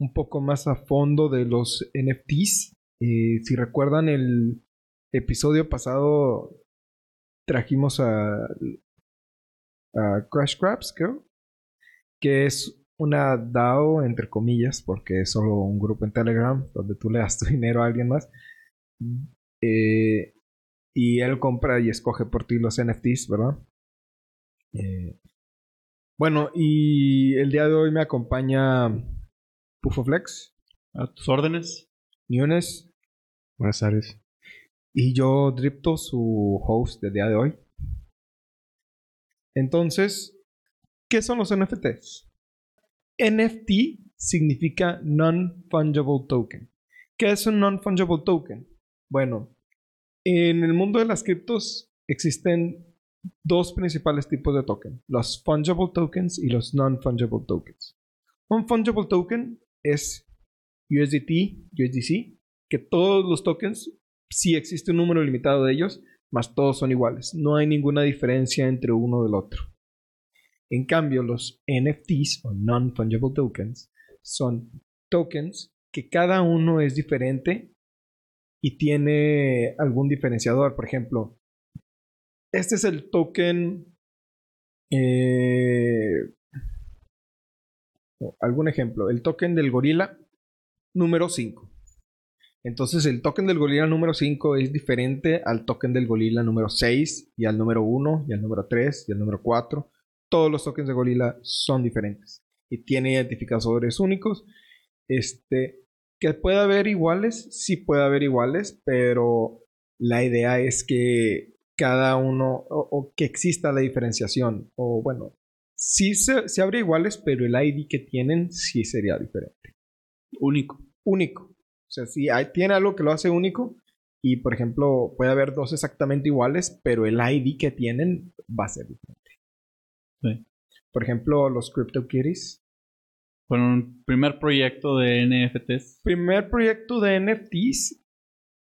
un poco más a fondo de los NFTs. Eh, si recuerdan el episodio pasado, trajimos a, a Crash Crabs, creo, que es una DAO, entre comillas, porque es solo un grupo en Telegram donde tú le das tu dinero a alguien más. Eh, y él compra y escoge por ti los NFTs, ¿verdad? Eh, bueno, y el día de hoy me acompaña Pufoflex. A tus órdenes. Niones. Buenas tardes. Y yo, Dripto, su host del día de hoy. Entonces, ¿qué son los NFTs? NFT significa Non-Fungible Token. ¿Qué es un Non-Fungible Token? Bueno, en el mundo de las criptos existen dos principales tipos de token, los fungible tokens y los non-fungible tokens. Un fungible token es USDT, USDC, que todos los tokens, si existe un número limitado de ellos, más todos son iguales. No hay ninguna diferencia entre uno del otro. En cambio, los NFTs o non-fungible tokens son tokens que cada uno es diferente y tiene algún diferenciador. Por ejemplo, este es el token eh, algún ejemplo, el token del gorila número 5. Entonces el token del gorila número 5 es diferente al token del gorila número 6 y al número 1 y al número 3 y al número 4. Todos los tokens de gorila son diferentes y tiene identificadores únicos. Este, que puede haber iguales, sí puede haber iguales, pero la idea es que cada uno o, o que exista la diferenciación o bueno, sí se, se abre iguales, pero el ID que tienen sí sería diferente. Único. Único. O sea, si hay, tiene algo que lo hace único y, por ejemplo, puede haber dos exactamente iguales, pero el ID que tienen va a ser diferente. Sí. Por ejemplo, los CryptoKitties. Fueron un primer proyecto de NFTs. Primer proyecto de NFTs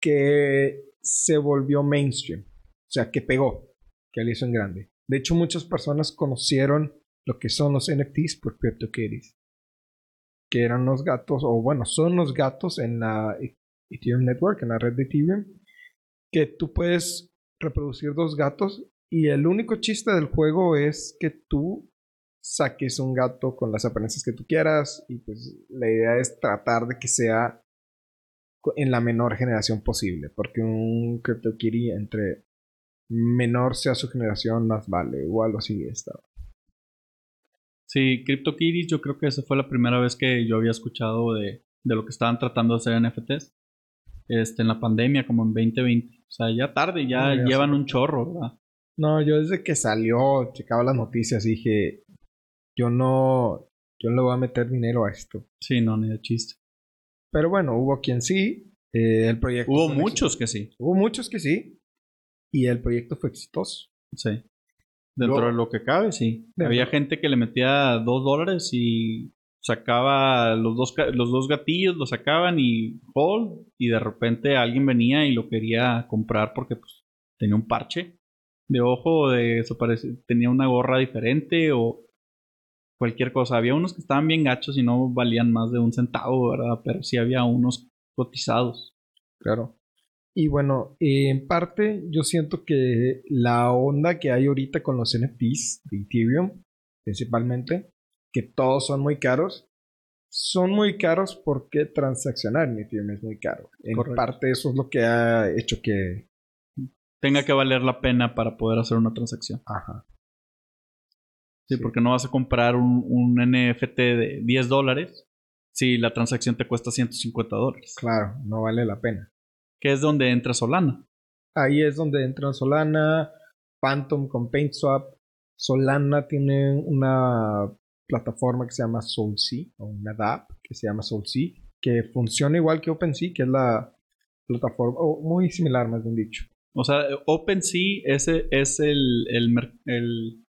que se volvió mainstream. O sea, que pegó, que lo hizo en grande. De hecho, muchas personas conocieron lo que son los NFTs por CryptoKitties. Que eran los gatos, o bueno, son los gatos en la Ethereum Network, en la red de Ethereum, que tú puedes reproducir dos gatos y el único chiste del juego es que tú saques un gato con las apariencias que tú quieras y pues la idea es tratar de que sea en la menor generación posible, porque un CryptoKitty entre menor sea su generación más vale o algo así estaba. Sí, CryptoKitties yo creo que esa fue la primera vez que yo había escuchado de, de lo que estaban tratando de hacer NFTs. Este, en la pandemia, como en 2020. O sea, ya tarde, ya, ya llevan un chorro, ¿verdad? No, yo desde que salió, checaba las noticias y dije, yo no, yo no le voy a meter dinero a esto. Sí, no, ni de chiste. Pero bueno, hubo quien sí, eh, el proyecto... Hubo muchos que sí. Hubo muchos que sí, y el proyecto fue exitoso. Sí. Dentro Luego- de lo que cabe, sí. Dentro- Había gente que le metía dos dólares y sacaba los dos, los dos gatillos, los sacaban y hold. Y de repente alguien venía y lo quería comprar porque pues, tenía un parche de ojo, de eso parece, tenía una gorra diferente o cualquier cosa. Había unos que estaban bien gachos y no valían más de un centavo, ¿verdad? Pero sí había unos cotizados. Claro. Y bueno, eh, en parte yo siento que la onda que hay ahorita con los NFTs de Ethereum, principalmente, que todos son muy caros, son muy caros porque transaccionar en Ethereum es muy caro. En Correcto. parte eso es lo que ha hecho que... Tenga que valer la pena para poder hacer una transacción. Ajá. Sí, Sí. porque no vas a comprar un, un NFT de 10 dólares si la transacción te cuesta 150 dólares. Claro, no vale la pena. Que es donde entra Solana. Ahí es donde entra Solana, Phantom con PaintSwap. Solana tiene una plataforma que se llama SoulSea, o una DApp que se llama SoulSea, que funciona igual que OpenSea, que es la plataforma, o muy similar, más bien dicho. O sea, OpenSea es, es el, el, el,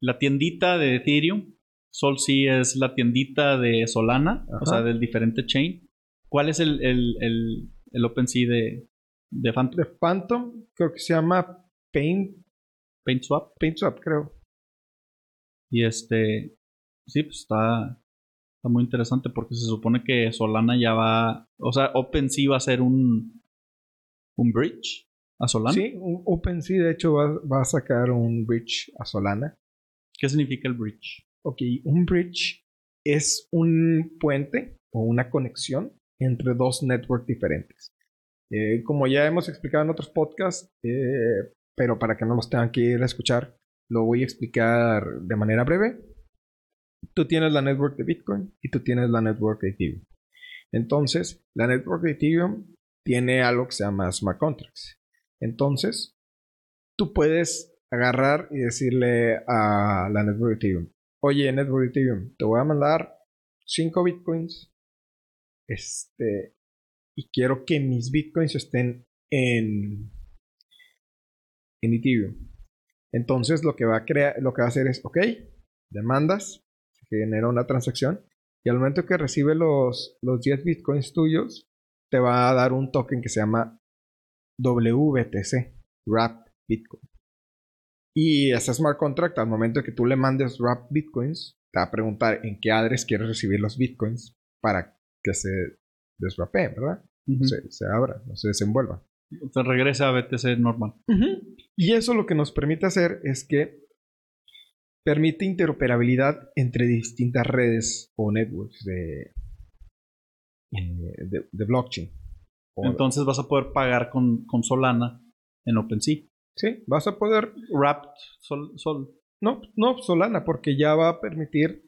la tiendita de Ethereum. SolSea es la tiendita de Solana, o sea, del diferente chain. ¿Cuál es el, el, OpenSea de, de Phantom? De Phantom, creo que se llama Paint. PaintSwap. PaintSwap, creo. Y este, sí, pues está, está muy interesante porque se supone que Solana ya va, o sea, OpenSea va a ser un, un bridge a Solana. Sí, OpenSea de hecho va, va, a sacar un bridge a Solana. ¿Qué significa el bridge? Ok, un bridge es un puente o una conexión entre dos networks diferentes. Eh, como ya hemos explicado en otros podcasts, eh, pero para que no los tengan que ir a escuchar, lo voy a explicar de manera breve. Tú tienes la network de Bitcoin y tú tienes la network de Ethereum. Entonces, la network de Ethereum tiene algo que se llama smart contracts. Entonces, tú puedes agarrar y decirle a la network de Ethereum, oye, network de Ethereum, te voy a mandar 5 bitcoins este, y quiero que mis bitcoins estén en, en Ethereum. Entonces lo que va a crear, lo que va a hacer es, ok, demandas, se genera una transacción y al momento que recibe los, los 10 bitcoins tuyos, te va a dar un token que se llama WBTC, Wrap Bitcoin. Y ese smart contract, al momento que tú le mandes Wrap Bitcoins, te va a preguntar en qué address quieres recibir los bitcoins para que se desrapee, ¿verdad? se, se, abra, no se desenvuelva. Se regresa a BTC normal. Y eso lo que nos permite hacer es que permite interoperabilidad entre distintas redes o networks de, eh, de, blockchain. Entonces vas a poder pagar con, con, Solana en OpenSea. Sí, vas a poder. Wrapped Sol, Sol. No, no, Solana, porque ya va a permitir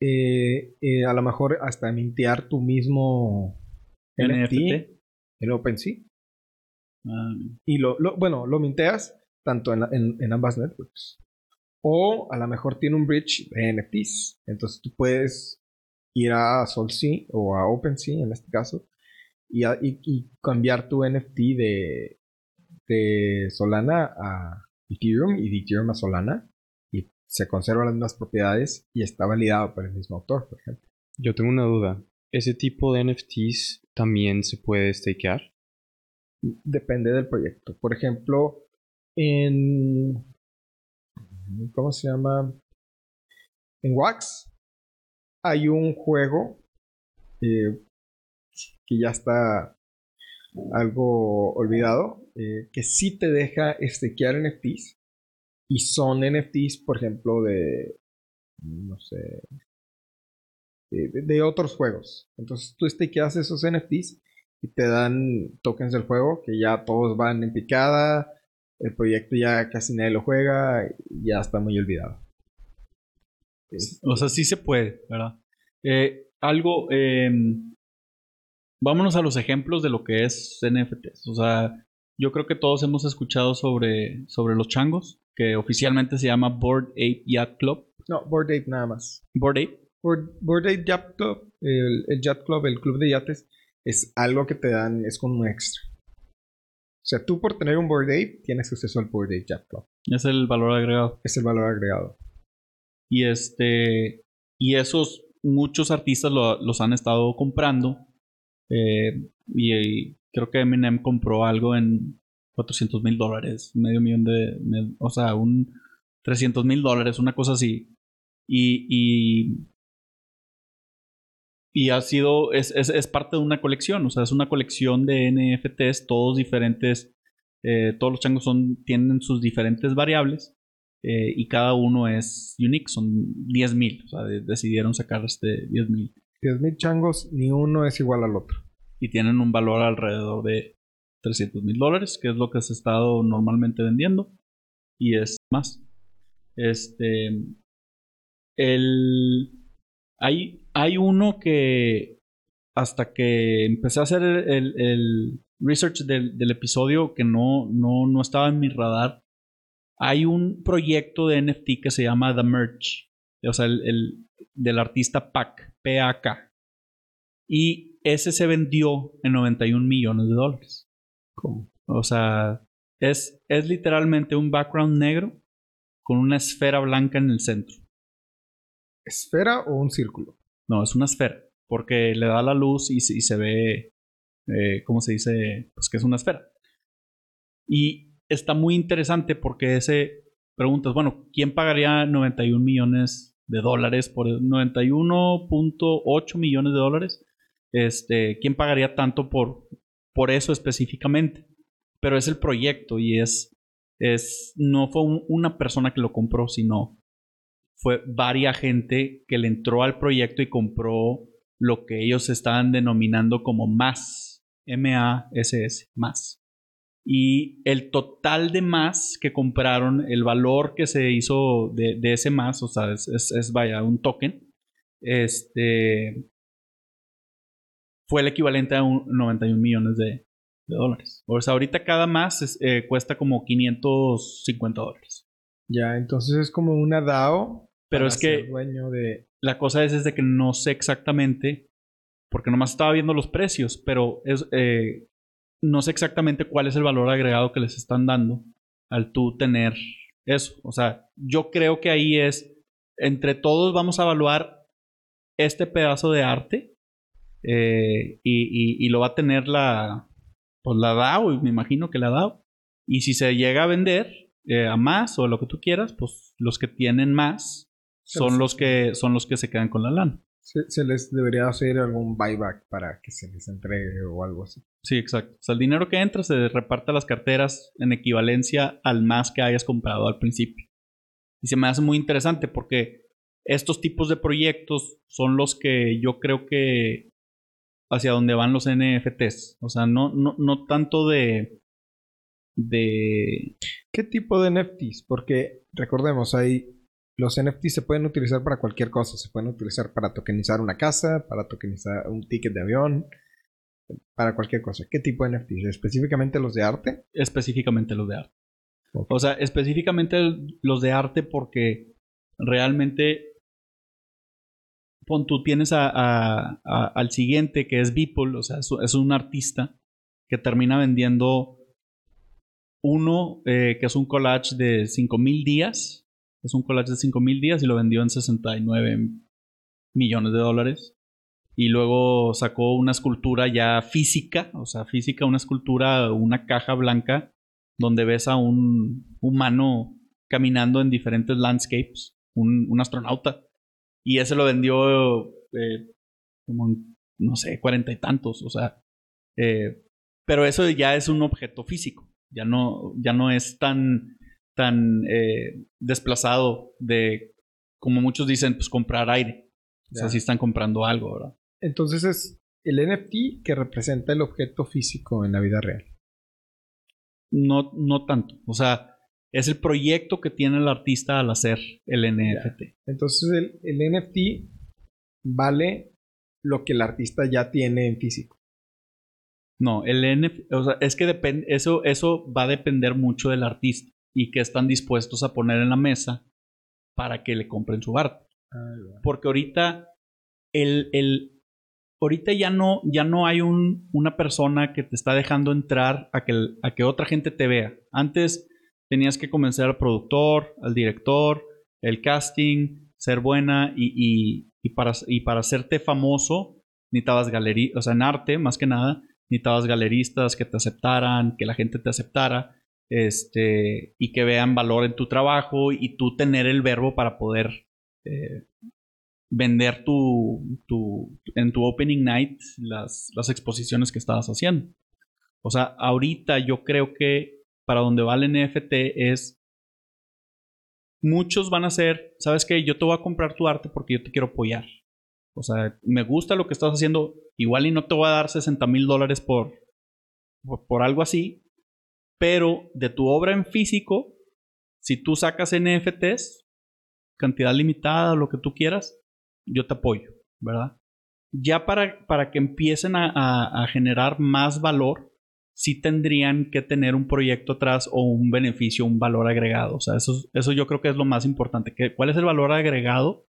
eh, eh, a lo mejor hasta mintear tu mismo NFT, en OpenSea. Ah. Y lo, bueno, lo minteas tanto en, ambas networks. O a lo mejor tiene un bridge de NFTs. Entonces tú puedes ir a SolSea o a OpenSea en este caso y, y, cambiar tu NFT de, de Solana a Ethereum y de Ethereum a Solana se conservan las mismas propiedades y está validado por el mismo autor, por ejemplo. Yo tengo una duda. ¿Ese tipo de NFTs también se puede stakear? Depende del proyecto. Por ejemplo, en... ¿Cómo se llama? En Wax hay un juego eh, que ya está algo olvidado, eh, que sí te deja stakear NFTs. Y son NFTs, por ejemplo, de, no sé, de, otros juegos. Entonces tú stakeas esos NFTs y te dan tokens del juego que ya todos van en picada. El proyecto ya casi nadie lo juega y ya está muy olvidado. O sea, sí se puede, ¿verdad? Eh, algo. Em, vámonos a los ejemplos de lo que es NFTs. O sea, yo creo que todos hemos escuchado sobre, sobre los changos, que oficialmente se llama Board Ape Yacht Club. No, Board Ape nada más. Board Ape. Board, Ape Yacht Club, el, el Yacht Club, el club de yates, es algo que te dan, es como un extra. O sea, tú por tener un Board Ape tienes acceso al Board Ape Yacht Club. Es el valor agregado. Es el valor agregado. Y este. Y esos muchos artistas los han estado comprando. Eh, y, creo que Eminem compró algo en 400 mil dólares, medio millón de, O sea, un 300 mil dólares, una cosa así. Y, y ha sido, es, es, es, parte de una colección, o sea, es una colección de NFTs, todos diferentes, eh, todos los changos son, tienen sus diferentes variables eh, y cada uno es unique, son 10.000, o sea, decidieron sacar este 10.000. 10.000 changos, ni uno es igual al otro. Y tienen un valor alrededor de 300 mil dólares, que es lo que se ha estado normalmente vendiendo, y es más. Este, el, hay, hay uno que hasta que empecé a hacer el, research del, episodio que no, no, no estaba en mi radar, hay un proyecto de NFT que se llama The Merge, o sea, el, del artista PAC, PAK. Y ese se vendió en 91 millones de dólares. ¿Cómo? O sea, es, es literalmente un background negro con una esfera blanca en el centro. ¿Esfera o un círculo? No, es una esfera. Porque le da la luz y, se- y se ve, eh, ¿cómo se dice? Pues que es una esfera. Y está muy interesante porque ese, preguntas, bueno, ¿quién pagaría 91 millones de dólares por 91.8 millones de dólares? Este, ¿quién pagaría tanto por, por eso específicamente? Pero es el proyecto y es, es no fue un- una persona que lo compró, sino fue varia gente que le entró al proyecto y compró lo que ellos estaban denominando como más, M-A-S-S, más. Y el total de más que compraron, el valor que se hizo de, de ese más, o sea, es, es- es, vaya, un token, este, fue el equivalente a un 91 millones de, de dólares. O sea, ahorita cada más es- eh, cuesta como 550 dólares. Ya, entonces es como una DAO. Pero es que dueño de. la cosa es, es de que no sé exactamente, porque nomás estaba viendo los precios, pero es, eh, no sé exactamente cuál es el valor agregado que les están dando al tú tener eso. O sea, yo creo que ahí es, entre todos vamos a evaluar este pedazo de arte eh, y, y- y lo va a tener la, pues la DAO, y me imagino que la DAO. Y si se llega a vender eh, a más o lo que tú quieras, pues los que tienen más son los que son los que se quedan con la lana. Se, se les debería hacer algún buyback para que se les entregue o algo así. Sí, exacto. O sea, el dinero que entra se reparte a las carteras en equivalencia al más que hayas comprado al principio. Y se me hace muy interesante porque estos tipos de proyectos son los que yo creo que hacia donde van los NFTs. O sea, no, no, no tanto de. de. ¿Qué tipo de NFTs? Porque recordemos, hay los NFTs se pueden utilizar para cualquier cosa. Se pueden utilizar para tokenizar una casa, para tokenizar un ticket de avión, para cualquier cosa. ¿Qué tipo de NFTs? ¿Específicamente los de arte? específicamente los de arte. O sea, específicamente los de arte porque realmente pon tú tienes a- al siguiente que es Beeple, o sea, es, un artista que termina vendiendo uno eh, que es un collage de 5000 días, es un collage de 5000 días y lo vendió en 69 millones de dólares. Y luego sacó una escultura ya física, o sea, física, una escultura, una caja blanca, donde ves a un humano caminando en diferentes landscapes, un astronauta. Y ese lo vendió eh, como, no sé, cuarenta y tantos, o sea. eh, pero eso ya es un objeto físico, ya no, ya no es tan, tan eh, desplazado de, como muchos dicen, pues comprar aire. O sea, si están comprando algo, ¿verdad? Entonces es el NFT que representa el objeto físico en la vida real. No, no tanto. O sea, es el proyecto que tiene el artista al hacer el NFT. Entonces el, el NFT vale lo que el artista ya tiene en físico. No, el NFT, o sea, es que depende, eso, eso va a depender mucho del artista y que están dispuestos a poner en la mesa para que le compren su arte. Porque ahorita el, el ahorita ya no, ya no hay un, una persona que te está dejando entrar a que, a que otra gente te vea. Antes tenías que convencer al productor, al director, el casting, ser buena y, y, para, y para hacerte famoso necesitabas galería, o sea, en arte más que nada, necesitabas galeristas que te aceptaran, que la gente te aceptara, este, y que vean valor en tu trabajo y tú tener el verbo para poder eh, vender tu, tu, en tu opening night las, las exposiciones que estabas haciendo. O sea, ahorita yo creo que para donde va el NFT es muchos van a ser, ¿sabes qué? Yo te voy a comprar tu arte porque yo te quiero apoyar. O sea, me gusta lo que estás haciendo, igual y no te voy a dar 60 mil dólares por, por, algo así, pero de tu obra en físico, si tú sacas NFTs, cantidad limitada, lo que tú quieras, yo te apoyo, ¿verdad? Ya para, para que empiecen a- a generar más valor, sí tendrían que tener un proyecto atrás o un beneficio, un valor agregado. O sea, eso, eso yo creo que es lo más importante. Que, ¿Cuál es el valor agregado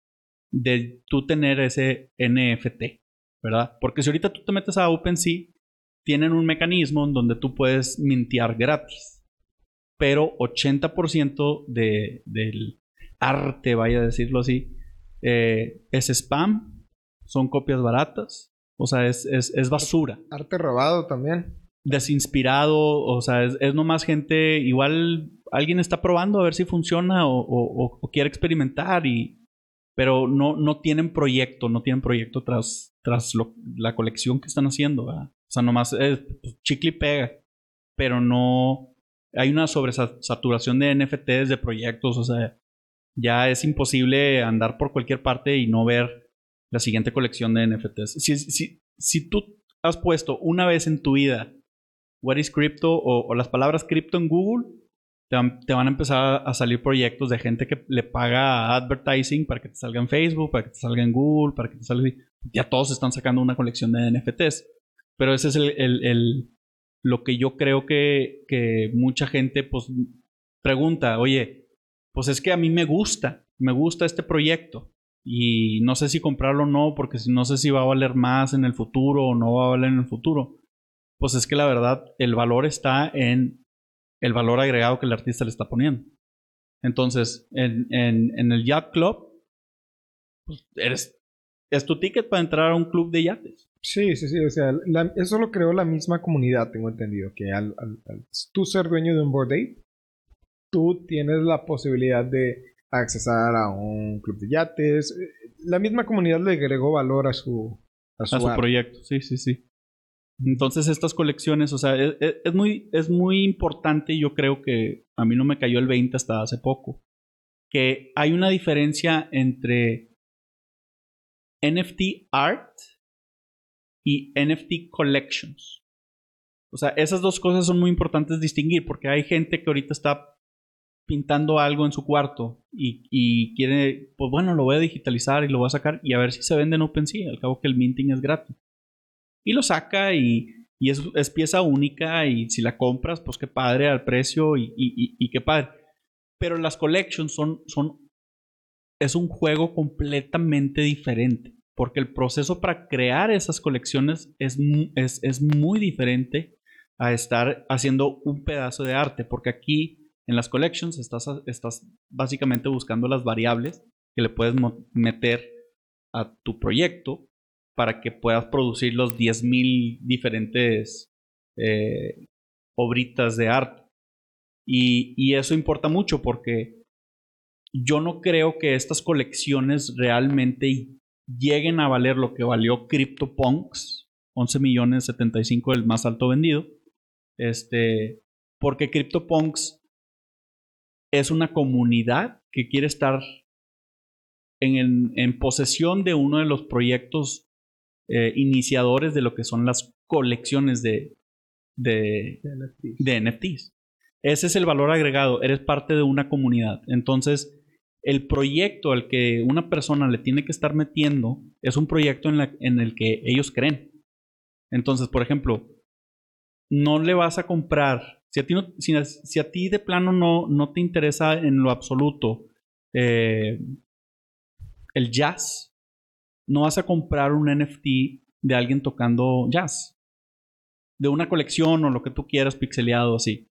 de tú tener ese NFT? ¿verdad? Porque si ahorita tú te metes a OpenSea, tienen un mecanismo en donde tú puedes mintear gratis. Pero 80% de, del arte, vaya a decirlo así, eh, es spam, son copias baratas, o sea, es, es basura. Arte robado también. Desinspirado, o sea, es, es nomás gente, igual alguien está probando a ver si funciona o, quiere experimentar y... Pero no, no tienen proyecto, no tienen proyecto tras, tras la colección que están haciendo, ¿verdad? O sea, nomás es pues, chicle y pega. Pero no... Hay una sobresaturación de NFTs, de proyectos, o sea, ya es imposible andar por cualquier parte y no ver la siguiente colección de NFTs. Si, si, si tú has puesto una vez en tu vida What is Crypto o, o las palabras cripto en Google, te van, te van a empezar a salir proyectos de gente que le paga advertising para que te salga en Facebook, para que te salga en Google, para que te salga... Ya todos están sacando una colección de NFTs. Pero ese es el, el- el- lo que yo creo que, que mucha gente pues pregunta, oye, pues es que a mí me gusta, me gusta este proyecto y no sé si comprarlo o no, porque no sé si va a valer más en el futuro o no va a valer en el futuro. Pues es que la verdad, el valor está en el valor agregado que el artista le está poniendo. Entonces, en, en- en el Yacht Club, pues eres, es tu ticket para entrar a un club de yates. Sí, sí, sí. O sea, la- eso lo creó la misma comunidad, tengo entendido. Que al, al- al tú ser dueño de un board ape, tú tienes la posibilidad de accesar a un club de yates. La misma comunidad le agregó valor a su, a su, a su proyecto. Sí, sí, sí. Entonces estas colecciones, o sea, es, es- es muy, es muy importante y yo creo que a mí no me cayó el 20 hasta hace poco, que hay una diferencia entre NFT art y NFT collections. O sea, esas dos cosas son muy importantes distinguir porque hay gente que ahorita está pintando algo en su cuarto y, y quiere, pues bueno, lo voy a digitalizar y lo voy a sacar y a ver si se vende en OpenSea. Al cabo que el minting es gratis. Y lo saca y, y es, es pieza única y si la compras, pues qué padre al precio y, y- y- qué padre. Pero las collections son, son, es un juego completamente diferente. Porque el proceso para crear esas colecciones es, es, es muy diferente a estar haciendo un pedazo de arte. Porque aquí en las collections estás, estás básicamente buscando las variables que le puedes meter a tu proyecto para que puedas producir los 10.000 diferentes eh, obritas de arte. Y, y eso importa mucho porque yo no creo que estas colecciones realmente lleguen a valer lo que valió CryptoPunks, 11 millones 75 el más alto vendido. Este, porque CryptoPunks es una comunidad que quiere estar en, en- en posesión de uno de los proyectos eh, iniciadores de lo que son las colecciones de, de, NFTs. de NFTs. Ese es el valor agregado, eres parte de una comunidad. Entonces, el proyecto al que una persona le tiene que estar metiendo es un proyecto en, la- en el que ellos creen. Entonces, por ejemplo, no le vas a comprar, si a ti, no- si, a- si a ti de plano no, no te interesa en lo absoluto eh, el jazz, no vas a comprar un NFT de alguien tocando jazz. De una colección o lo que tú quieras pixeleado así.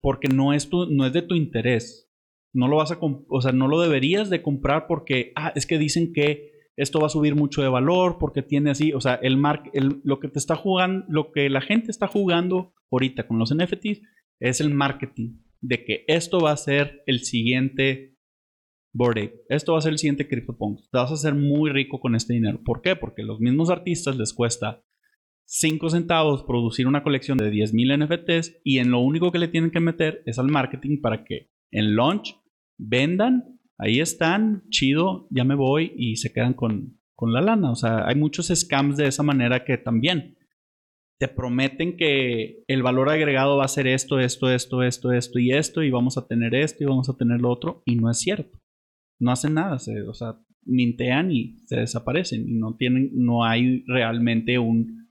Porque no es, no es de tu interés. No lo vas a o sea, no lo deberías de comprar porque ah, es que dicen que esto va a subir mucho de valor porque tiene así, o sea, el mar el, lo que te está jugando, lo que la gente está jugando ahorita con los NFTs es el marketing de que esto va a ser el siguiente Bored Ape. Esto va a ser el siguiente CryptoPunks. Te vas a hacer muy rico con este dinero. ¿Por qué? Porque los mismos artistas les cuesta 5 centavos producir una colección de 10.000 NFTs y en lo único que le tienen que meter es al marketing para que en launch vendan, ahí están, chido, ya me voy y se quedan con, con la lana. O sea, hay muchos scams de esa manera que también te prometen que el valor agregado va a ser esto, esto, esto, esto, esto y esto y vamos a tener esto y vamos a tener lo otro y no es cierto. No hacen nada, se- o sea, mintean y se desaparecen y no tienen, no hay realmente un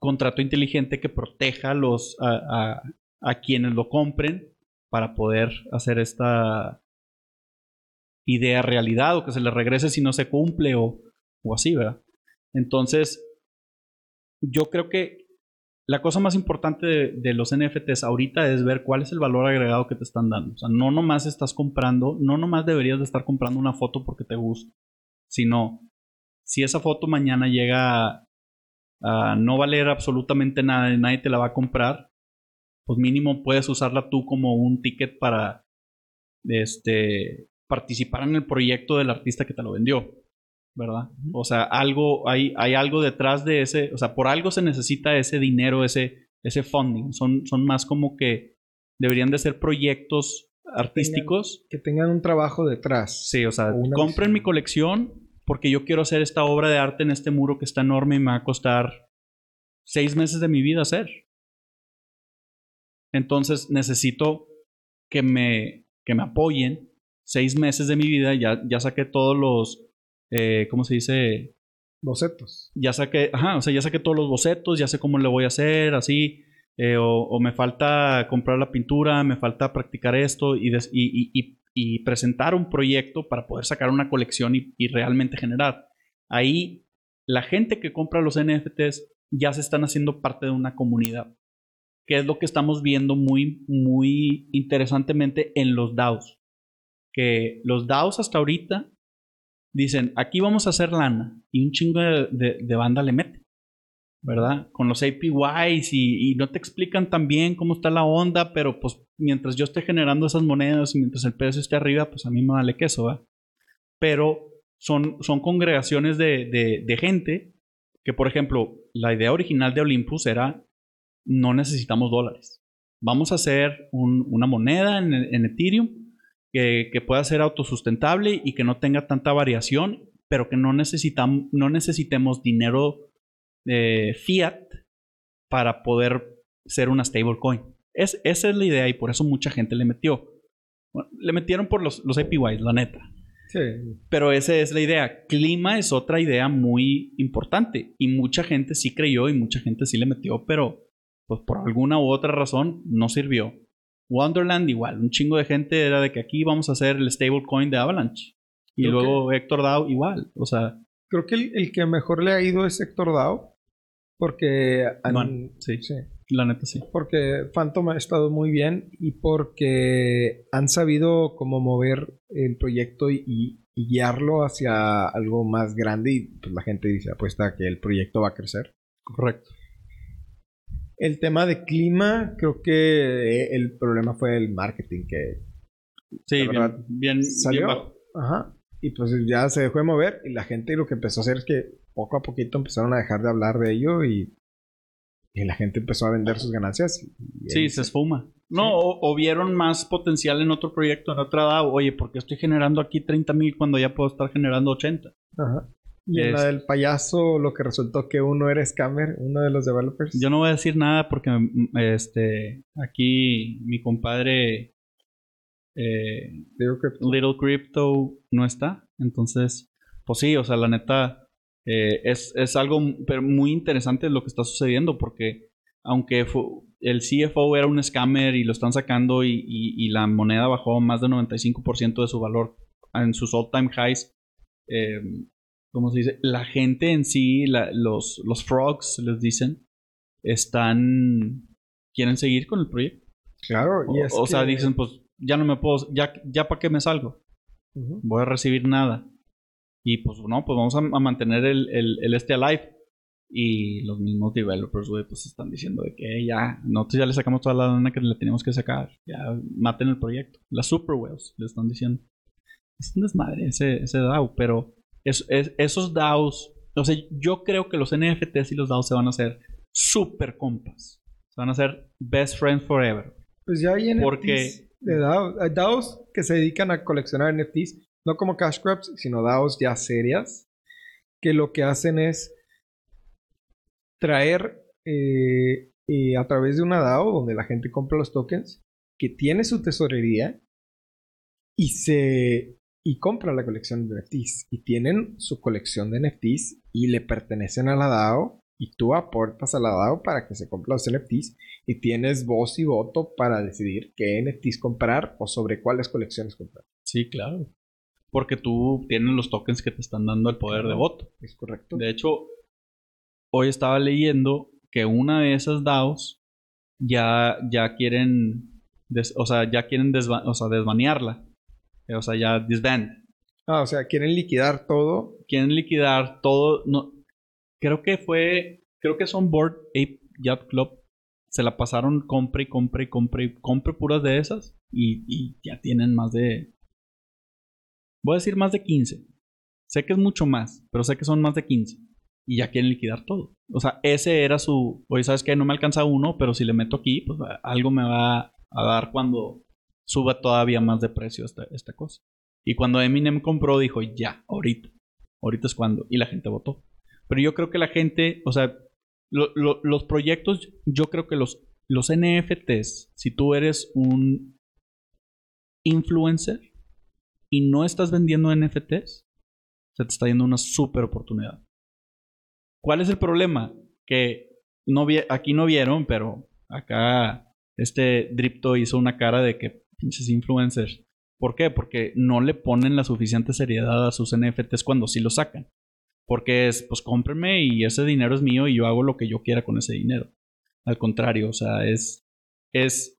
contrato inteligente que proteja a los a, a- a quienes lo compren para poder hacer esta idea realidad o que se les regrese si no se cumple o, o así, ¿verdad? Entonces, yo creo que la cosa más importante de, los NFTs ahorita es ver cuál es el valor agregado que te están dando. O sea, no nomás estás comprando, no nomás deberías de estar comprando una foto porque te gusta, sino si esa foto mañana llega a, a no valer absolutamente nada y nadie te la va a comprar, pues mínimo puedes usarla tú como un ticket para este, participar en el proyecto del artista que te lo vendió. ¿Verdad? O sea, algo, hay, hay algo detrás de ese, o sea, por algo se necesita ese dinero, ese, ese funding. Son, son más como que deberían de ser proyectos artísticos. Que tengan, un trabajo detrás. Sí, o sea, compren mi colección porque yo quiero hacer esta obra de arte en este muro que está enorme y me va a costar seis meses de mi vida hacer. Entonces necesito que me, que me apoyen seis meses de mi vida. Ya, ya saqué todos los eh, ¿cómo se dice? Bocetos. Ya saqué, ajá, o sea, ya saqué todos los bocetos, ya sé cómo le voy a hacer, así. Eh, o, me falta comprar la pintura, me falta practicar esto y, y, presentar un proyecto para poder sacar una colección y, realmente generar. Ahí, la gente que compra los NFTs ya se están haciendo parte de una comunidad, que es lo que estamos viendo muy, muy interesantemente en los DAOs. Que los DAOs hasta ahorita dicen, aquí vamos a hacer lana y un chingo de, banda le mete, ¿verdad? Con los APYs y, y, no te explican tan bien cómo está la onda, pero pues mientras yo esté generando esas monedas y mientras el precio esté arriba, pues a mí me vale queso, ¿verdad? Pero son, son congregaciones de, de, gente que, por ejemplo, la idea original de Olympus era, no necesitamos dólares. Vamos a hacer una moneda en, en Ethereum que, pueda ser autosustentable y que no tenga tanta variación, pero que no, necesitamos, no necesitemos dinero eh, fiat para poder ser una stablecoin. Es, esa es la idea y por eso mucha gente le metió. le metieron por los, los APYs, la neta. Sí. Pero esa es la idea. Clima es otra idea muy importante y mucha gente sí creyó y mucha gente sí le metió, pero pues por alguna u otra razón no sirvió. Wonderland igual, un chingo de gente era de que aquí vamos a hacer el stablecoin de Avalanche. Y luego Héctor Dow igual, o sea... Creo que el, que mejor le ha ido es Héctor Dow. Porque... sí, sí, la neta sí. Porque Phantom ha estado muy bien y porque han sabido cómo mover el proyecto y, guiarlo hacia algo más grande y pues la gente dice apuesta que el proyecto va a crecer. Correcto. El tema de clima, creo que eh, el problema fue el marketing que... Sí, bien, salió. Ajá. Y pues ya se dejó de mover y la gente lo que empezó a hacer es que poco a poquito empezaron a dejar de hablar de ello y, y la gente empezó a vender sus ganancias. sí, se esfuma. No, o, vieron más potencial en otro proyecto, en otra DAO. Oye, ¿por qué estoy generando aquí 30 mil cuando ya puedo estar generando 80? Ajá. Y en la del payaso, lo que resultó que uno era scammer, uno de los developers. Yo no voy a decir nada porque mm, este aquí mi compadre eh, Little, Crypto. no está. Entonces, pues sí, o sea, la neta eh, es, es, algo muy interesante lo que está sucediendo porque aunque el CFO era un scammer y lo están sacando y, y, la moneda bajó más del 95% de su valor en sus all-time highs, eh, ¿cómo se dice? La gente en sí, los, los frogs, les dicen, están, quieren seguir con el proyecto. Claro, y o, o sea, dicen, pues ya no me puedo, ya, ya para qué me salgo. Voy a recibir nada. Y pues no, pues vamos a, mantener el, el, este alive. Y los mismos developers, güey, pues están diciendo de que ya, nosotros ya le sacamos toda la lana que le teníamos que sacar. Ya maten el proyecto. Las super whales, le están diciendo. Es un desmadre ese, ese DAO, pero es, esos DAOs, o sea, yo creo que los NFTs y los DAOs se van a hacer super compas. Se van a hacer best friends forever. Pues ya hay NFTs Porque, de DAOs. Hay DAOs que se dedican a coleccionar NFTs, no como cash grabs, sino DAOs ya serias, que lo que hacen es traer eh, eh, a través de una DAO donde la gente compra los tokens, que tiene su tesorería y se y compra la colección de NFTs y tienen su colección de NFTs y le pertenecen a la DAO y tú aportas a la DAO para que se compre los NFTs y tienes voz y voto para decidir qué NFTs comprar o sobre cuáles colecciones comprar. Sí, claro. Porque tú tienes los tokens que te están dando el poder de voto. Es correcto. De hecho, hoy estaba leyendo que una de esas DAOs ya, ya quieren, des- o sea, ya quieren desba- o sea, desbanearla. Eh, O sea, ya disband. Ah, o sea, quieren liquidar todo. Quieren liquidar todo. No, creo que fue, creo que son Board Ape Yacht Club. Se la pasaron compre y compre y compre y compre puras de esas. Y, y ya tienen más de, voy a decir más de 15. Sé que es mucho más, pero sé que son más de 15. Y ya quieren liquidar todo. O sea, ese era su. Oye, ¿sabes qué? No me alcanza uno, pero si le meto aquí, pues algo me va a dar cuando suba todavía más de precio esta, esta cosa. Y cuando Eminem compró, dijo, ya, ahorita. Ahorita es cuando. Y la gente votó. Pero yo creo que la gente, o sea, lo- lo- los proyectos, yo creo que los, los NFTs, si tú eres un influencer y no estás vendiendo NFTs, se te está yendo una súper oportunidad. ¿Cuál es el problema? Que no vi- aquí no vieron, pero acá este Dripto hizo una cara de que pinches influencers. ¿Por qué? Porque no le ponen la suficiente seriedad a sus NFTs cuando sí lo sacan. Porque es, pues cómprenme y ese dinero es mío y yo hago lo que yo quiera con ese dinero. Al contrario, o sea, es, es,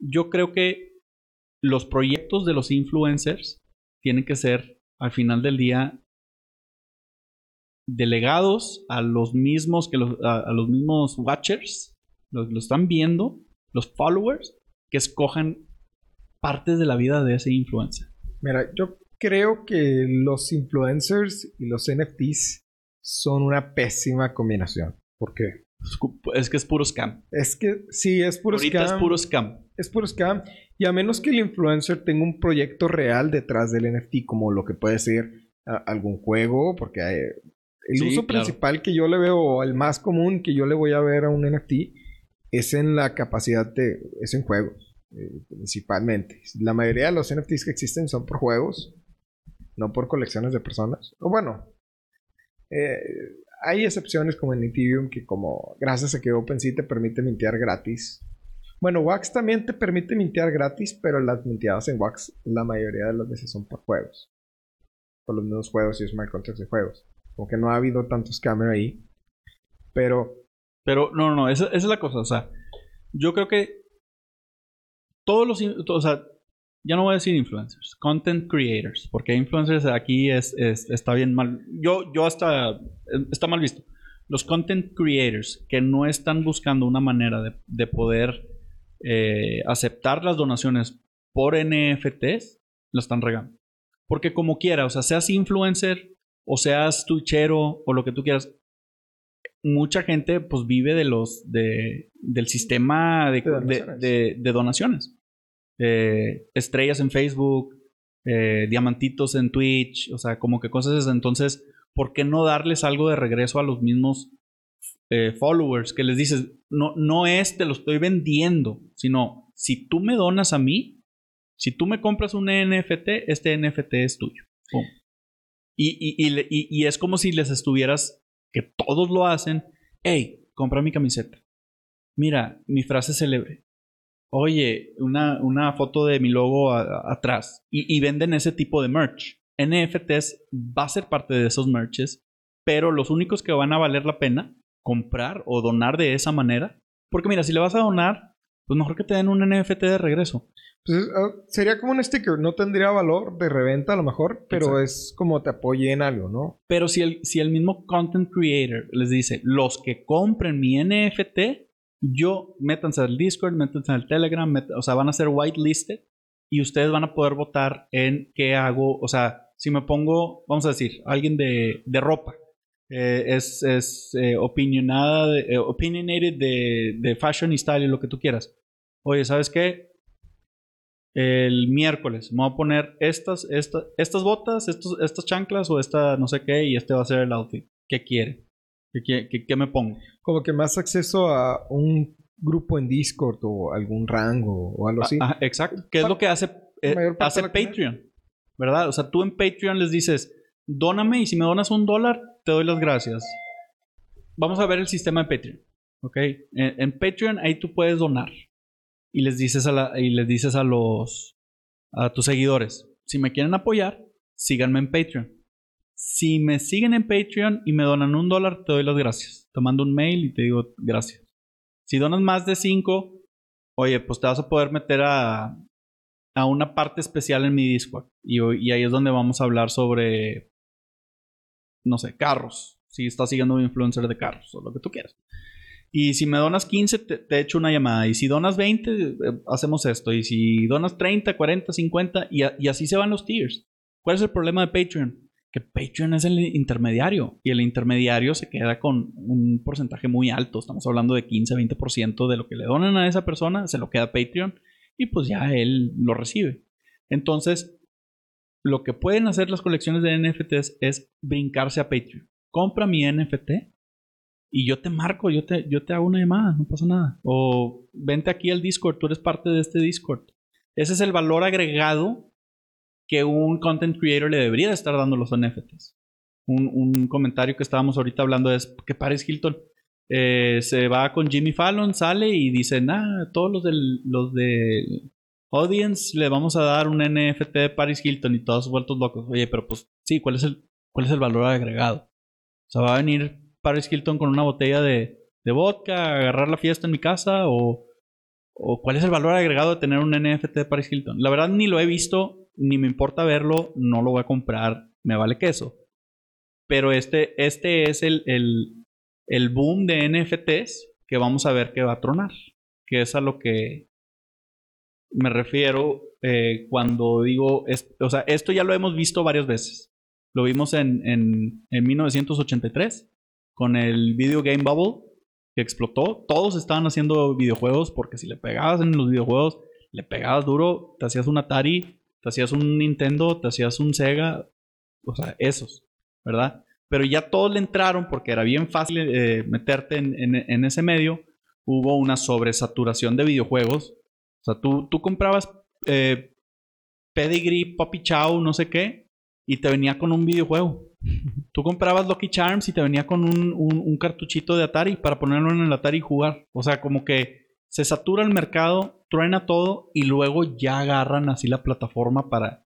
yo creo que los proyectos de los influencers tienen que ser, al final del día, delegados a los mismos que los, a, los mismos watchers, los que lo están viendo, los followers, que escojan partes de la vida de ese influencer. Mira, yo creo que los influencers y los NFTs son una pésima combinación. ¿Por qué? Es que es puro scam. Es que sí, es puro Ahorita scam. es puro scam. es puro scam. Y a menos que el influencer tenga un proyecto real detrás del NFT, como lo que puede ser algún juego, porque hay- el Sí, uso claro. principal que yo le veo, o el más común que yo le voy a ver a un NFT, es en la capacidad de. es en juegos, eh, principalmente. La mayoría de los NFTs que existen son por juegos, no por colecciones de personas. O bueno, eh, hay excepciones como en Ethereum que como gracias a que OpenSea te permite mintear gratis. Bueno, Wax también te permite mintear gratis, pero las minteadas en Wax la mayoría de las veces son por juegos. Por los mismos juegos y smart contracts de juegos. Como que no ha habido tantos scammer ahí. Pero Pero no, no, esa, esa es la cosa. O sea, yo creo que todos los, o sea, ya no voy a decir influencers, content creators, porque influencers aquí es, es- está bien mal. Yo, yo hasta, eh, está mal visto. Los content creators que no están buscando una manera de, de poder eh, aceptar las donaciones por NFTs, lo están regando. Porque como quiera, o sea, seas influencer o seas tuchero o lo que tú quieras, mucha gente pues vive de los de, del sistema de, De donaciones. de- de donaciones. Eh, estrellas en Facebook, eh, diamantitos en Twitch, o sea, como que cosas esas. Entonces, ¿por qué no darles algo de regreso a los mismos eh, followers? Que les dices, no, no es te lo estoy vendiendo, sino si tú me donas a mí, si tú me compras un NFT, este NFT es tuyo. Y, y- y- y es como si les estuvieras, que todos lo hacen, hey, compra mi camiseta. Mira, mi frase célebre. Oye, una, una foto de mi logo atrás. Y, y venden ese tipo de merch. NFTs va a ser parte de esos merches, pero los únicos que van a valer la pena comprar o donar de esa manera. Porque mira, si le vas a donar, pues mejor que te den un NFT de regreso. pues, ah, sería como un sticker. No tendría valor de reventa a lo mejor, pero Exacto. es como te apoye en algo, ¿no? Pero si el, si el mismo content creator les dice, los que compren mi NFT, yo métanse al Discord, métanse al Telegram, met- o sea, van a ser whitelisted y ustedes van a poder votar en qué hago. O sea, si me pongo, vamos a decir, alguien de, de ropa, eh, es, es eh, opinionada, de- eh, opinionated de, de fashion y style y lo que tú quieras. Oye, ¿sabes qué? el miércoles me voy a poner estas, estas, estas botas, estos, estas chanclas o esta no sé qué y este va a ser el outfit. ¿Qué quiere? ¿Qué, qué- qué me pongo? Como que más acceso a un grupo en Discord o algún rango o algo así. Ah, ah, exacto. ¿Qué es lo que hace, eh, hace. Patreon? ¿Verdad? O sea, tú en Patreon les dices, dóname y si me donas un dólar, te doy las gracias. Vamos a ver el sistema de Patreon. ¿Ok? En, Patreon ahí tú puedes donar. Y les dices a, y les dices a los a tus seguidores, si me quieren apoyar, síganme en Patreon. Si me siguen en Patreon y me donan un dólar, te doy las gracias. Te mando un mail y te digo gracias. Si donas más de cinco, oye, pues te vas a poder meter a, a una parte especial en mi Discord. Y ahí es donde vamos a hablar sobre, no sé, carros. Si estás siguiendo un influencer de carros o lo que tú quieras. Y si me donas 15, te, echo una llamada. Y si donas 20, eh, hacemos esto. Y si donas 30, 40, 50, y, y así se van los tiers. ¿Cuál es el problema de Patreon? Que Patreon es el intermediario. Y el intermediario se queda con un porcentaje muy alto. Estamos hablando de 15, 20% de lo que le donan a esa persona, se lo queda Patreon. Y pues ya él lo recibe. Entonces, lo que pueden hacer las colecciones de NFTs es brincarse a Patreon. Compra mi NFT y yo te marco, yo te, yo te hago una llamada, no pasa nada. O vente aquí al Discord, tú eres parte de este Discord. Ese es el valor agregado que un content creator le debería estar dando los NFTs. Un, comentario que estábamos ahorita hablando es que Paris Hilton eh, se va con Jimmy Fallon, sale y dice, nah, todos los del, los de Audience le vamos a dar un NFT de Paris Hilton y todos vueltos locos. Oye, pero pues sí, ¿cuál es el, cuál es el valor agregado? O sea, va a venir Paris Hilton con una botella de, de vodka, agarrar la fiesta en mi casa o, o cuál es el valor agregado de tener un NFT de Paris Hilton. La verdad ni lo he visto, ni me importa verlo, no lo voy a comprar, me vale queso. Pero este, este es el, el, el boom de NFTs que vamos a ver que va a tronar. Que es a lo que me refiero eh, cuando digo, o sea, esto ya lo hemos visto varias veces. Lo vimos en, en, en 1983 con el Video Game Bubble que explotó. Todos estaban haciendo videojuegos porque si le pegabas en los videojuegos, le pegabas duro, te hacías un Atari, te hacías un Nintendo, te hacías un Sega, o sea, esos, ¿verdad? Pero ya todos le entraron porque era bien fácil eh, meterte en, ese medio. Hubo una sobresaturación de videojuegos. O sea, tú, tú comprabas eh, Pedigree, Poppy Chow, no sé qué, y te venía con un videojuego. Tú comprabas Lucky Charms y te venía con un, cartuchito de Atari para ponerlo en el Atari y jugar. O sea, como que se satura el mercado, truena todo y luego ya agarran así la plataforma para,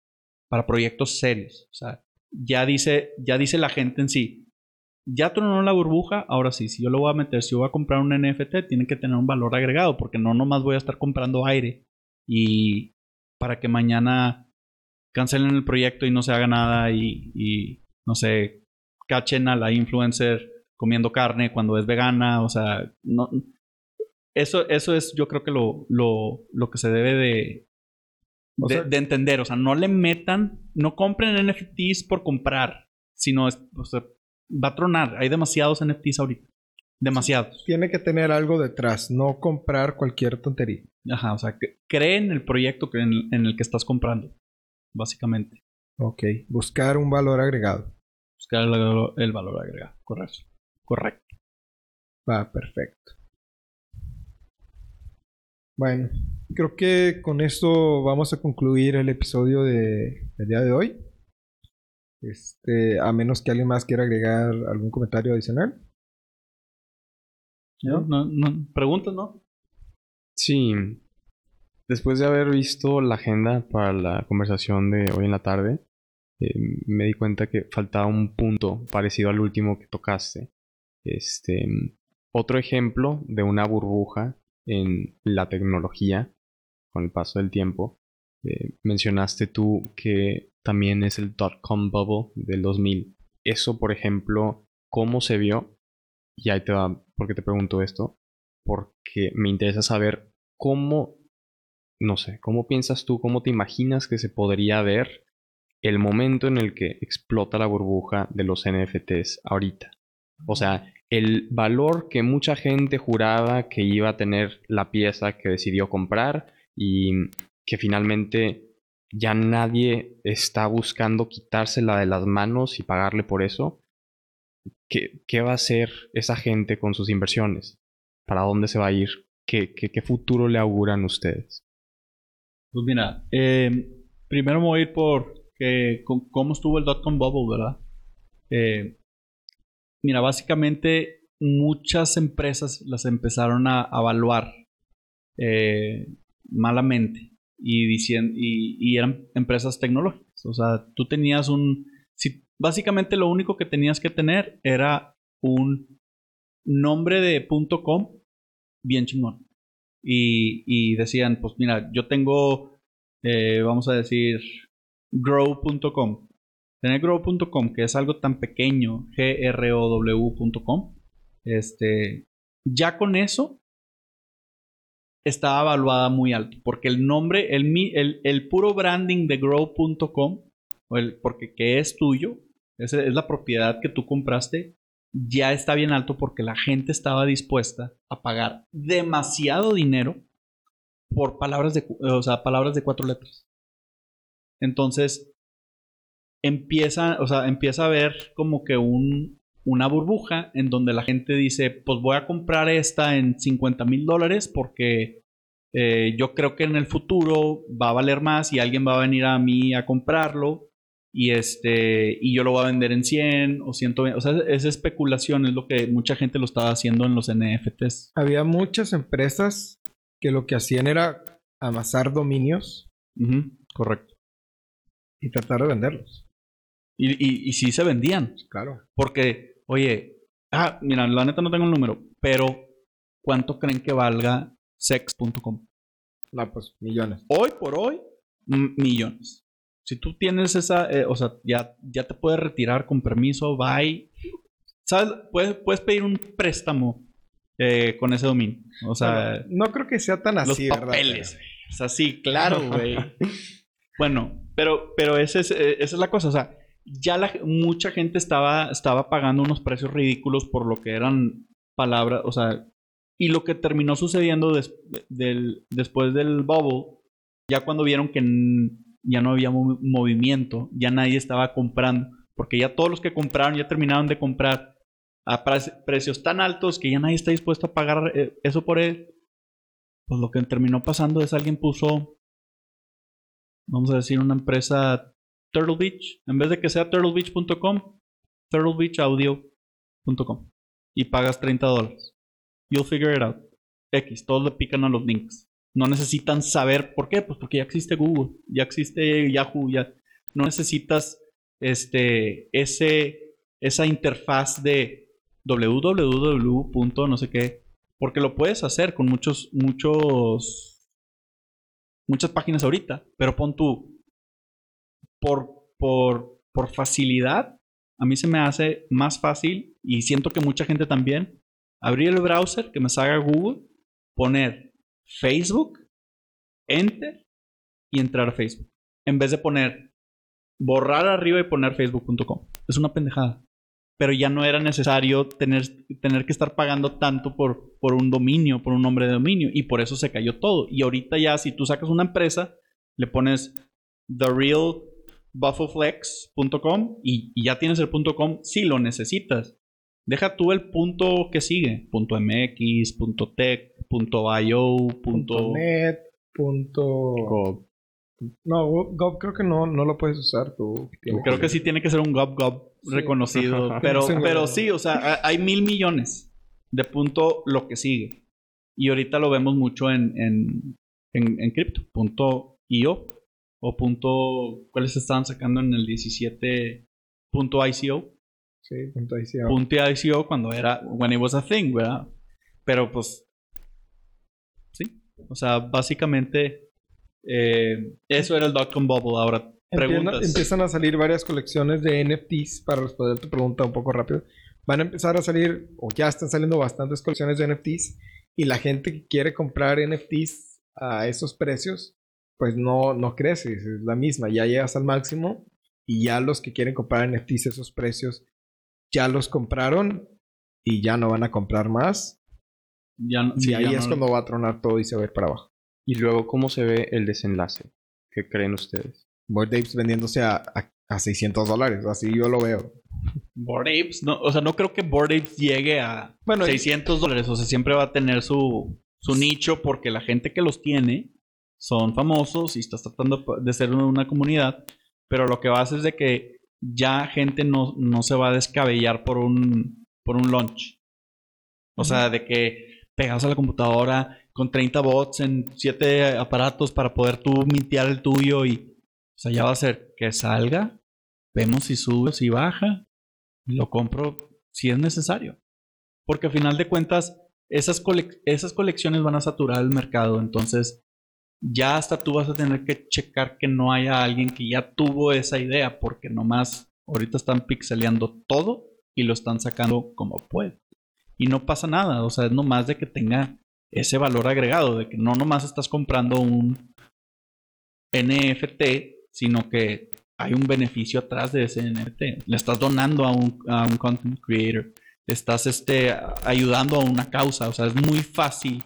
para proyectos serios. O sea, ya dice, ya dice la gente en sí. Ya tronó la burbuja, ahora sí, si yo lo voy a meter, si yo voy a comprar un NFT, tiene que tener un valor agregado, porque no nomás voy a estar comprando aire y para que mañana cancelen el proyecto y no se haga nada y no sé, cachen a la influencer comiendo carne cuando es vegana, o sea, no, eso, eso es yo creo que lo, lo, lo que se debe de, de, entender, o sea, no le metan, no compren NFTs por comprar, sino, o sea, va a tronar, hay demasiados NFTs ahorita. Demasiados. Tiene que tener algo detrás, no comprar cualquier tontería. Ajá, o sea, cree en el proyecto que en, en el que estás comprando, básicamente. Ok, buscar un valor agregado. Buscar el, valor agregado, correcto. Correcto. Va, perfecto. Bueno, creo que con esto vamos a concluir el episodio de, del día de hoy. Este, a menos que alguien más quiera agregar algún comentario adicional. ¿No? No, no, preguntas, ¿no? Sí, Después de haber visto la agenda para la conversación de hoy en la tarde, eh, me di cuenta que faltaba un punto parecido al último que tocaste. Este, otro ejemplo de una burbuja en la tecnología con el paso del tiempo. Eh, mencionaste tú que también es el dot-com bubble del 2000. Eso, por ejemplo, ¿cómo se vio? Y ahí te va, ¿por qué te pregunto esto? Porque me interesa saber cómo no sé, ¿cómo piensas tú, cómo te imaginas que se podría ver el momento en el que explota la burbuja de los NFTs ahorita? O sea, el valor que mucha gente juraba que iba a tener la pieza que decidió comprar y que finalmente ya nadie está buscando quitársela de las manos y pagarle por eso. ¿Qué, qué va a hacer esa gente con sus inversiones? ¿Para dónde se va a ir? ¿Qué, qué, futuro le auguran ustedes? Pues mira, eh, primero me voy a ir por que, cómo estuvo el dot-com bubble, ¿verdad? Eh, mira, básicamente muchas empresas las empezaron a, evaluar eh, malamente y, y, eran empresas tecnológicas. O sea, tú tenías un... Si, básicamente lo único que tenías que tener era un nombre de .com bien chingón. Y, y decían, pues mira, yo tengo, eh, vamos a decir, grow.com. Tener grow.com, que es algo tan pequeño, G-R-O-W.com, este, ya con eso estaba evaluada muy alto. Porque el nombre, el, el, el puro branding de grow.com, porque que es tuyo, es, es la propiedad que tú compraste, ya está bien alto porque la gente estaba dispuesta a pagar demasiado dinero por palabras de, o sea, palabras de cuatro letras. Entonces, empieza, o sea, empieza a haber como que un, una burbuja en donde la gente dice, pues voy a comprar esta en 50 mil dólares porque eh, yo creo que en el futuro va a valer más y alguien va a venir a mí a comprarlo y este y yo lo voy a vender en 100 o 120. O sea, esa especulación es lo que mucha gente lo estaba haciendo en los NFTs. Había muchas empresas que lo que hacían era amasar dominios. correcto. Y tratar de venderlos. Y, y, y sí se vendían. Claro. Porque, oye, ah, mira, la neta no tengo el número, pero ¿cuánto creen que valga sex.com? No, pues millones. Hoy por hoy, millones. Si tú tienes esa, eh, o sea, ya, ya te puedes retirar con permiso, bye. ¿Sabes? Puedes, puedes pedir un préstamo eh, con ese dominio. O sea, no, creo que sea tan así, los papeles, O sea, sí, claro, güey. bueno, pero, pero ese es, eh, esa es la cosa. O sea, ya la, mucha gente estaba, estaba pagando unos precios ridículos por lo que eran palabras, o sea, y lo que terminó sucediendo después del bubble, ya cuando vieron que ya no había movimiento, ya nadie estaba comprando, porque ya todos los que compraron ya terminaron de comprar a precios tan altos que ya nadie está dispuesto a pagar eh, eso por él. Pues lo que terminó pasando es alguien puso, vamos a decir, una empresa Turtle Beach, en vez de que sea turtlebeach.com, turtlebeachaudio.com y pagas 30 dólares. You'll figure it out. X, todos le pican a los links no necesitan saber por qué, pues porque ya existe Google, ya existe Yahoo, ya no necesitas este ese esa interfaz de www. no sé qué, porque lo puedes hacer con muchos muchos muchas páginas ahorita, pero pon tú por por por facilidad a mí se me hace más fácil y siento que mucha gente también abrir el browser que me salga Google, poner Facebook, Enter y entrar a Facebook. En vez de poner borrar arriba y poner facebook.com. Es una pendejada. Pero ya no era necesario tener, tener que estar pagando tanto por, por un dominio, por un nombre de dominio. Y por eso se cayó todo. Y ahorita ya si tú sacas una empresa, le pones therealbuffoflex.com y, y ya tienes el .com si lo necesitas. Deja tú el punto que sigue. Punto .mx, punto .tech, .io, .net, punto... No, Gov creo que no, no lo puedes usar tú. Creo que sí tiene que ser un Gov Gov reconocido. Pero, sí, pero sí, o sea, hay mil millones de punto lo que sigue. Y ahorita lo vemos mucho en, en, en, cripto. Punto IO o punto... ¿Cuáles estaban sacando en el 17? Punto ICO. Sí, punto ICO. Punto ICO cuando era... When it was a thing, ¿verdad? Pero pues o sea, básicamente eh, eso era el dot-com bubble. Ahora, preguntas. Empiezan a salir varias colecciones de NFTs para responder tu pregunta un poco rápido. Van a empezar a salir, o ya están saliendo bastantes colecciones de NFTs. Y la gente que quiere comprar NFTs a esos precios, pues no, no crece, es la misma. Ya llegas al máximo y ya los que quieren comprar NFTs a esos precios ya los compraron y ya no van a comprar más y ahí es cuando va a tronar todo y se va a ir para abajo. Y luego, ¿cómo se ve el desenlace? ¿Qué creen ustedes? Bored Apes vendiéndose a, a, 600 dólares, así yo lo veo. Bored Apes, no, o sea, no creo que Bored Apes llegue a bueno, 600 dólares, o sea, siempre va a tener su, su nicho porque la gente que los tiene son famosos y estás tratando de ser una comunidad, pero lo que va a hacer es de que ya gente no, no se va a descabellar por un, por un launch. O sea, de que pegados a la computadora con 30 bots en 7 aparatos para poder tú mintear el tuyo y O sea, ya va a ser que salga, vemos si sube, si baja, y lo compro si es necesario. Porque al final de cuentas, esas, colec- esas colecciones van a saturar el mercado. Entonces, ya hasta tú vas a tener que checar que no haya alguien que ya tuvo esa idea, porque nomás ahorita están pixeleando todo y lo están sacando como puede. Y no pasa nada, o sea, es nomás de que tenga ese valor agregado, de que no nomás estás comprando un NFT, sino que hay un beneficio atrás de ese NFT. Le estás donando a un, a un content creator, estás este, ayudando a una causa, o sea, es muy fácil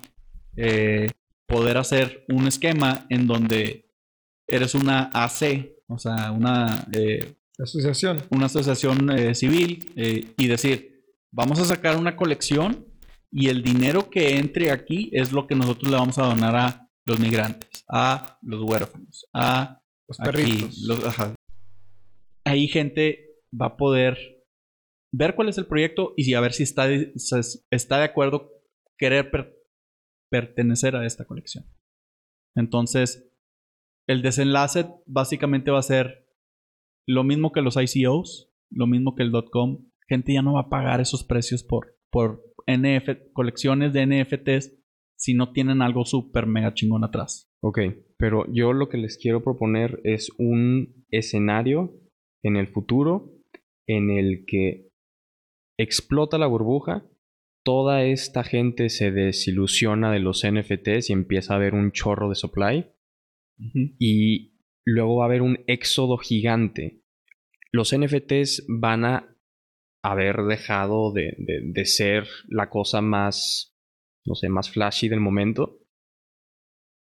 eh, poder hacer un esquema en donde eres una AC, o sea, una, eh, Asociación. una asociación eh, civil eh, y decir, vamos a sacar una colección y el dinero que entre aquí es lo que nosotros le vamos a donar a los migrantes, a los huérfanos, a Los aquí, perritos. los- ajá. Ahí gente va a poder ver cuál es el proyecto y a ver si está de, se- está de acuerdo querer per- pertenecer a esta colección. Entonces, el desenlace básicamente va a ser lo mismo que los ICOs, lo mismo que el .com. Gente ya no va a pagar esos precios por, por colecciones de NFTs si no tienen algo súper mega chingón atrás. Ok, pero yo lo que les quiero proponer es un escenario en el futuro en el que explota la burbuja, toda esta gente se desilusiona de los NFTs y empieza a haber un chorro de supply y luego va a haber un éxodo gigante. Los NFTs van a haber dejado de, de- de ser la cosa más, no sé, más flashy del momento.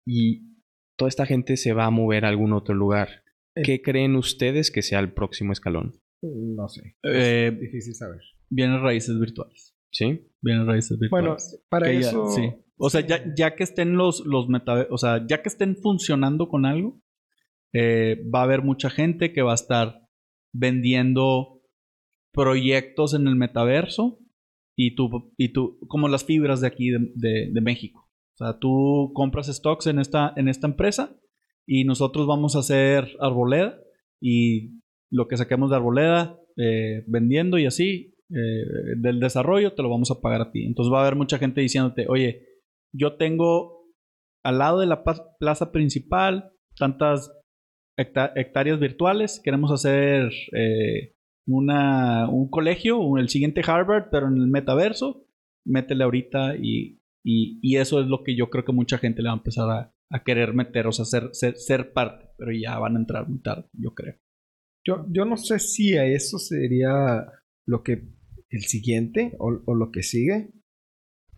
Y toda esta gente se va a mover a algún otro lugar. Eh. ¿Qué creen ustedes que sea el próximo escalón? No sé. Eh, Es difícil saber. Bienes raíces virtuales. ¿Sí? Bienes raíces Bueno, virtuales. para Que ya- eso. sí. O sea, ya, ya que estén los, los meta, o sea, ya que estén funcionando con algo, eh, va a haber mucha gente que va a estar vendiendo proyectos en el metaverso y tú, y tú como las fibras de aquí de, de- de México. O sea, tú compras stocks en esta, en esta empresa y nosotros vamos a hacer arboleda y lo que saquemos de arboleda eh, vendiendo y así eh, del desarrollo te lo vamos a pagar a ti. Entonces va a haber mucha gente diciéndote, oye, yo tengo al lado de la plaza principal tantas hectáreas virtuales, queremos hacer eh, una, un colegio, el siguiente Harvard, pero en el metaverso, métele ahorita y, y, eso es lo que yo creo que mucha gente le va a empezar a, a querer meter, o sea, ser, ser, ser parte, pero ya van a entrar muy tarde, yo creo. Yo, yo no sé si a eso sería lo que el siguiente o, o lo que sigue.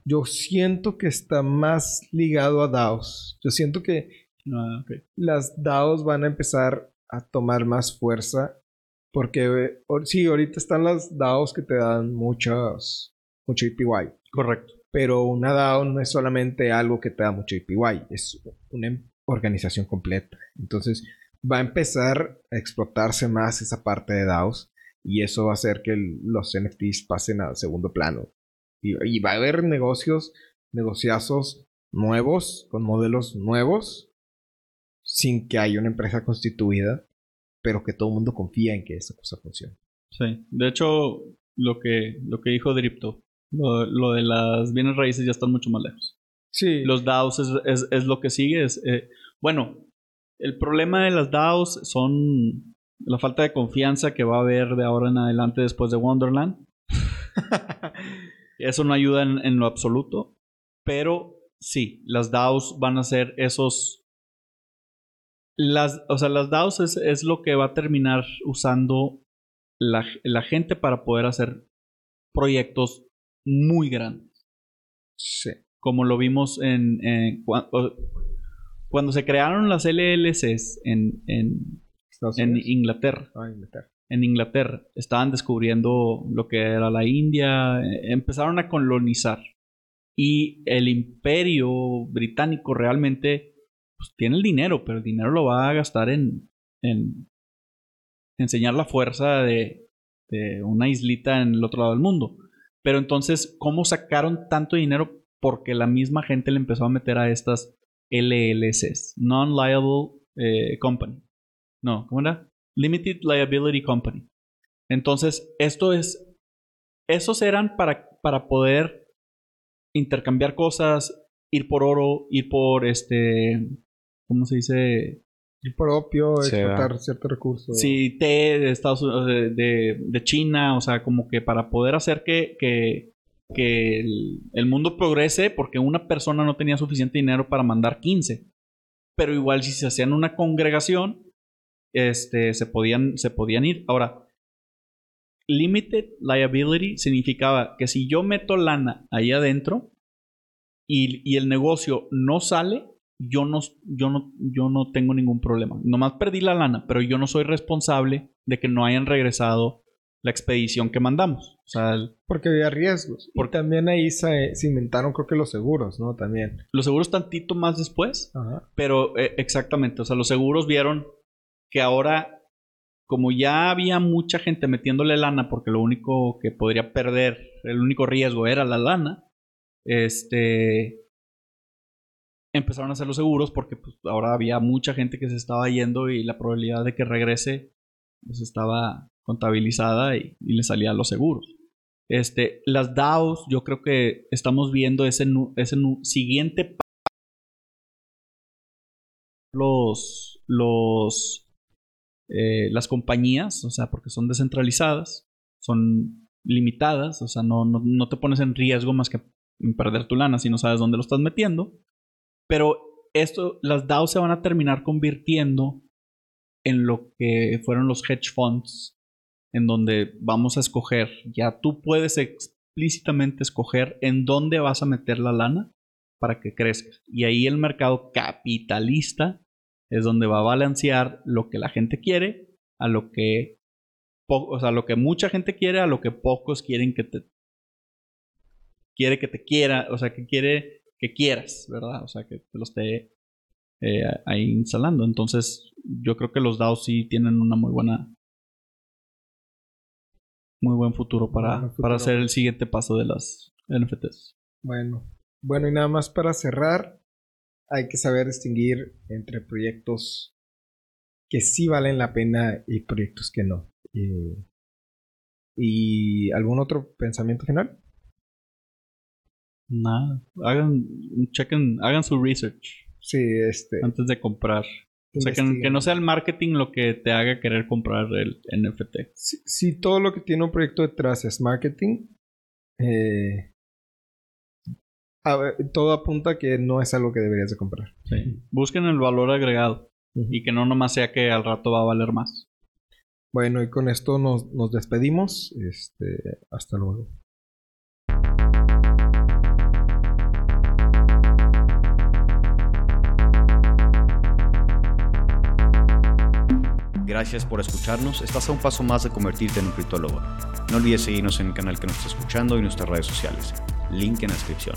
Yo siento que está más ligado a DAOs. Yo siento que Ah, las DAOs van a empezar a tomar más fuerza. Porque eh, sí, ahorita están las DAOs que te dan muchas, mucho APY. Correcto. Pero una DAO no es solamente algo que te da mucho APY, es una em- organización completa. Entonces va a empezar a explotarse más esa parte de DAOs y eso va a hacer que el- los NFTs pasen a segundo plano. Y, y va a haber negocios, negociazos nuevos, con modelos nuevos, sin que haya una empresa constituida, pero que todo el mundo confía en que esa cosa funcione. Sí. De hecho, lo que, lo que dijo Dripto, lo, lo de las bienes raíces ya están mucho más lejos. Sí, Los DAOs es, es- es lo que sigue. Es, eh, bueno, el problema de las DAOs son la falta de confianza que va a haber de ahora en adelante después de Wonderland. Eso no ayuda en, en lo absoluto. Pero sí, las DAOs van a ser esos. Las, o sea, las DAOs es, es lo que va a terminar usando la, la gente para poder hacer proyectos muy grandes sí. como lo vimos en, en cua- o- cuando se crearon las LLCs en, en. Inglaterra. Ah, Inglaterra. En Inglaterra estaban descubriendo lo que era la India, eh, empezaron a colonizar. Y el imperio británico realmente pues, tiene el dinero, pero el dinero lo va a gastar en, en enseñar la fuerza de, de una islita en el otro lado del mundo. Pero entonces, ¿cómo sacaron tanto dinero? Porque la misma gente le empezó a meter a estas LLCs, Non-Liable eh, Company. No, ¿cómo era? Limited Liability Company. Entonces, esto es. Esos eran para, para poder intercambiar cosas, ir por oro, ir por este. ¿Cómo se dice? El propio, Se da. explotar ciertos recursos. Sí, té de Estados Unidos, de, de- de China, o sea, como que para poder hacer que, que, que el, el mundo progrese, porque una persona no tenía suficiente dinero para mandar 15. Pero igual si se hacían una congregación, este, se podían, se podían ir. Ahora, limited liability significaba que si yo meto lana ahí adentro y, y el negocio no sale, yo no, yo, no, yo no tengo ningún problema. Nomás perdí la lana, pero yo no soy responsable de que no hayan regresado la expedición que mandamos. O sea, el- Porque había riesgos. Por- Y también ahí se, se inventaron, creo que los seguros, ¿no? También. los seguros tantito más después, Ajá. pero eh, exactamente, o sea, los seguros vieron que ahora, como ya había mucha gente metiéndole lana, porque lo único que podría perder, el único riesgo era la lana, este, empezaron a hacer los seguros porque pues, ahora había mucha gente que se estaba yendo y la probabilidad de que regrese pues, estaba contabilizada y, le salían los seguros. Este, las DAOs, yo creo que estamos viendo ese, ese siguiente los los eh, las compañías, o sea, porque son descentralizadas, son limitadas, o sea, no, no, no te pones en riesgo más que en perder tu lana si no sabes dónde lo estás metiendo. Pero esto, las DAOs se van a terminar convirtiendo en lo que fueron los hedge funds, en donde vamos a escoger, ya tú puedes explícitamente escoger en dónde vas a meter la lana para que crezca. Y ahí el mercado capitalista es donde va a balancear lo que la gente quiere a lo que o sea, lo que mucha gente quiere a lo que pocos quieren que te quiere que te quiera, o sea, que quiere que quieras, ¿verdad? O sea, que te lo esté eh, ahí instalando. Entonces, yo creo que los DAOs sí tienen una muy buena muy buen futuro para, futuro. para hacer el siguiente paso de las NFTs. Bueno. Bueno, y nada más para cerrar, hay que saber distinguir entre proyectos que sí valen la pena y proyectos que no. Y, ¿y algún otro pensamiento final? Nada, hagan chequen, hagan su research Sí, este. antes de comprar. O sea, que, que no sea el marketing lo que te haga querer comprar el NFT. Si, si todo lo que tiene un proyecto detrás es marketing, eh, a ver, todo apunta a que no es algo que deberías de comprar. Sí. Busquen el valor agregado y que no nomás sea que al rato va a valer más. Bueno, y con esto nos, nos despedimos. Este, hasta luego. Gracias por escucharnos. Estás a un paso más de convertirte en un criptólogo. No olvides seguirnos en el canal que nos está escuchando y nuestras redes sociales. Link en la descripción.